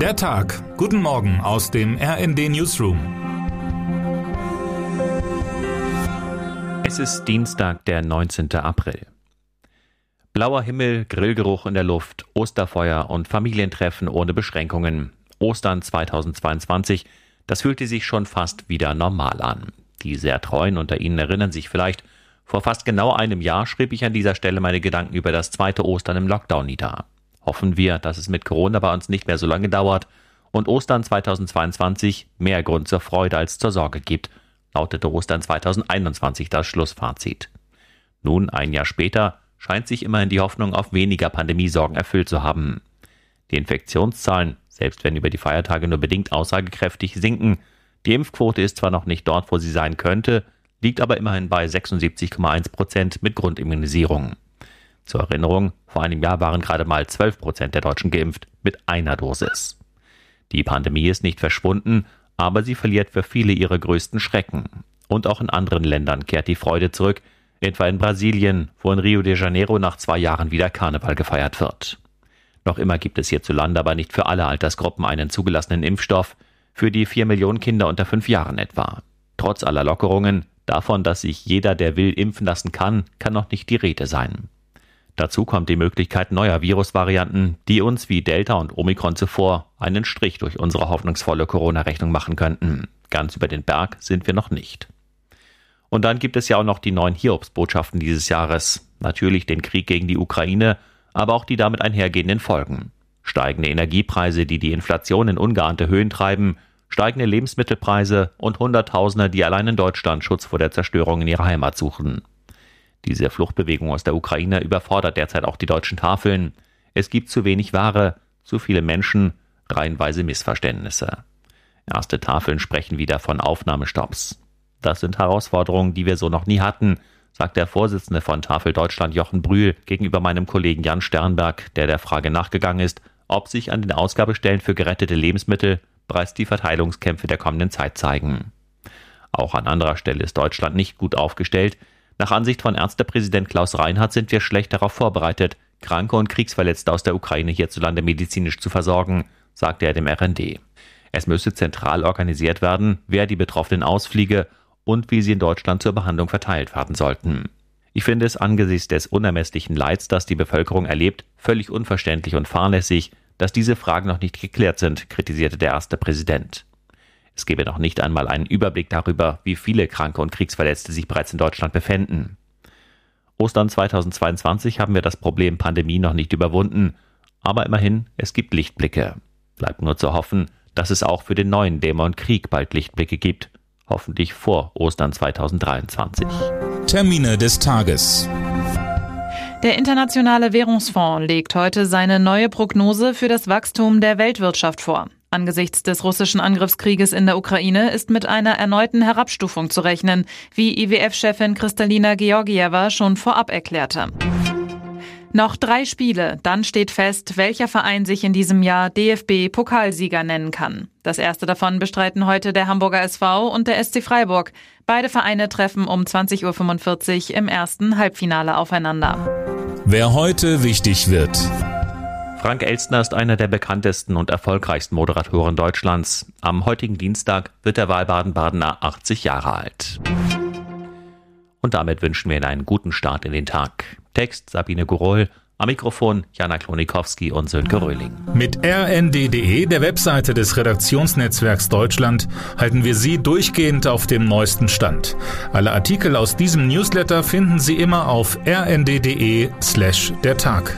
Der Tag. Guten Morgen aus dem RND Newsroom. Es ist Dienstag, der 19. April. Blauer Himmel, Grillgeruch in der Luft, Osterfeuer und Familientreffen ohne Beschränkungen. Ostern 2022, das fühlte sich schon fast wieder normal an. Die sehr treuen unter Ihnen erinnern sich vielleicht, vor fast genau einem Jahr schrieb ich an dieser Stelle meine Gedanken über das zweite Ostern im Lockdown nieder. Hoffen wir, dass es mit Corona bei uns nicht mehr so lange dauert und Ostern 2022 mehr Grund zur Freude als zur Sorge gibt, lautete Ostern 2021 das Schlussfazit. Nun, ein Jahr später, scheint sich immerhin die Hoffnung auf weniger Pandemiesorgen erfüllt zu haben. Die Infektionszahlen, selbst wenn über die Feiertage nur bedingt aussagekräftig, sinken. Die Impfquote ist zwar noch nicht dort, wo sie sein könnte, liegt aber immerhin bei 76,1 Prozent mit Grundimmunisierung. Zur Erinnerung, vor einem Jahr waren gerade mal 12 Prozent der Deutschen geimpft mit einer Dosis. Die Pandemie ist nicht verschwunden, aber sie verliert für viele ihre größten Schrecken. Und auch in anderen Ländern kehrt die Freude zurück, etwa in Brasilien, wo in Rio de Janeiro nach zwei Jahren wieder Karneval gefeiert wird. Noch immer gibt es hierzulande aber nicht für alle Altersgruppen einen zugelassenen Impfstoff, für die vier Millionen Kinder unter fünf Jahren etwa. Trotz aller Lockerungen, davon, dass sich jeder, der will, impfen lassen kann, kann noch nicht die Rede sein. Dazu kommt die Möglichkeit neuer Virusvarianten, die uns wie Delta und Omikron zuvor einen Strich durch unsere hoffnungsvolle Corona-Rechnung machen könnten. Ganz über den Berg sind wir noch nicht. Und dann gibt es ja auch noch die neuen Hiobsbotschaften dieses Jahres. Natürlich den Krieg gegen die Ukraine, aber auch die damit einhergehenden Folgen. Steigende Energiepreise, die die Inflation in ungeahnte Höhen treiben, steigende Lebensmittelpreise und Hunderttausende, die allein in Deutschland Schutz vor der Zerstörung in ihrer Heimat suchen. Diese Fluchtbewegung aus der Ukraine überfordert derzeit auch die deutschen Tafeln. Es gibt zu wenig Ware, zu viele Menschen, reihenweise Missverständnisse. Erste Tafeln sprechen wieder von Aufnahmestopps. Das sind Herausforderungen, die wir so noch nie hatten, sagt der Vorsitzende von Tafel Deutschland Jochen Brühl gegenüber meinem Kollegen Jan Sternberg, der der Frage nachgegangen ist, ob sich an den Ausgabestellen für gerettete Lebensmittel bereits die Verteilungskämpfe der kommenden Zeit zeigen. Auch an anderer Stelle ist Deutschland nicht gut aufgestellt. Nach Ansicht von Ärztepräsident Klaus Reinhardt sind wir schlecht darauf vorbereitet, Kranke und Kriegsverletzte aus der Ukraine hierzulande medizinisch zu versorgen, sagte er dem RND. Es müsse zentral organisiert werden, wer die Betroffenen ausfliege und wie sie in Deutschland zur Behandlung verteilt werden sollten. Ich finde es angesichts des unermesslichen Leids, das die Bevölkerung erlebt, völlig unverständlich und fahrlässig, dass diese Fragen noch nicht geklärt sind, kritisierte der erste Präsident. Es gebe noch nicht einmal einen Überblick darüber, wie viele Kranke und Kriegsverletzte sich bereits in Deutschland befänden. Ostern 2022 haben wir das Problem Pandemie noch nicht überwunden, aber immerhin, es gibt Lichtblicke. Bleibt nur zu hoffen, dass es auch für den neuen Dämon Krieg bald Lichtblicke gibt, hoffentlich vor Ostern 2023. Termine des Tages. Der Internationale Währungsfonds legt heute seine neue Prognose für das Wachstum der Weltwirtschaft vor. Angesichts des russischen Angriffskrieges in der Ukraine ist mit einer erneuten Herabstufung zu rechnen, wie IWF-Chefin Kristalina Georgieva schon vorab erklärte. Noch drei Spiele, dann steht fest, welcher Verein sich in diesem Jahr DFB-Pokalsieger nennen kann. Das erste davon bestreiten heute der Hamburger SV und der SC Freiburg. Beide Vereine treffen um 20.45 Uhr im ersten Halbfinale aufeinander. Wer heute wichtig wird. Frank Elstner ist einer der bekanntesten und erfolgreichsten Moderatoren Deutschlands. Am heutigen Dienstag wird der Wahlbaden-Badener 80 Jahre alt. Und damit wünschen wir Ihnen einen guten Start in den Tag. Text Sabine Gurol, am Mikrofon Jana Klonikowski und Sönke Röhling. Mit rnd.de, der Webseite des Redaktionsnetzwerks Deutschland, halten wir Sie durchgehend auf dem neuesten Stand. Alle Artikel aus diesem Newsletter finden Sie immer auf rnd.de slash der Tag.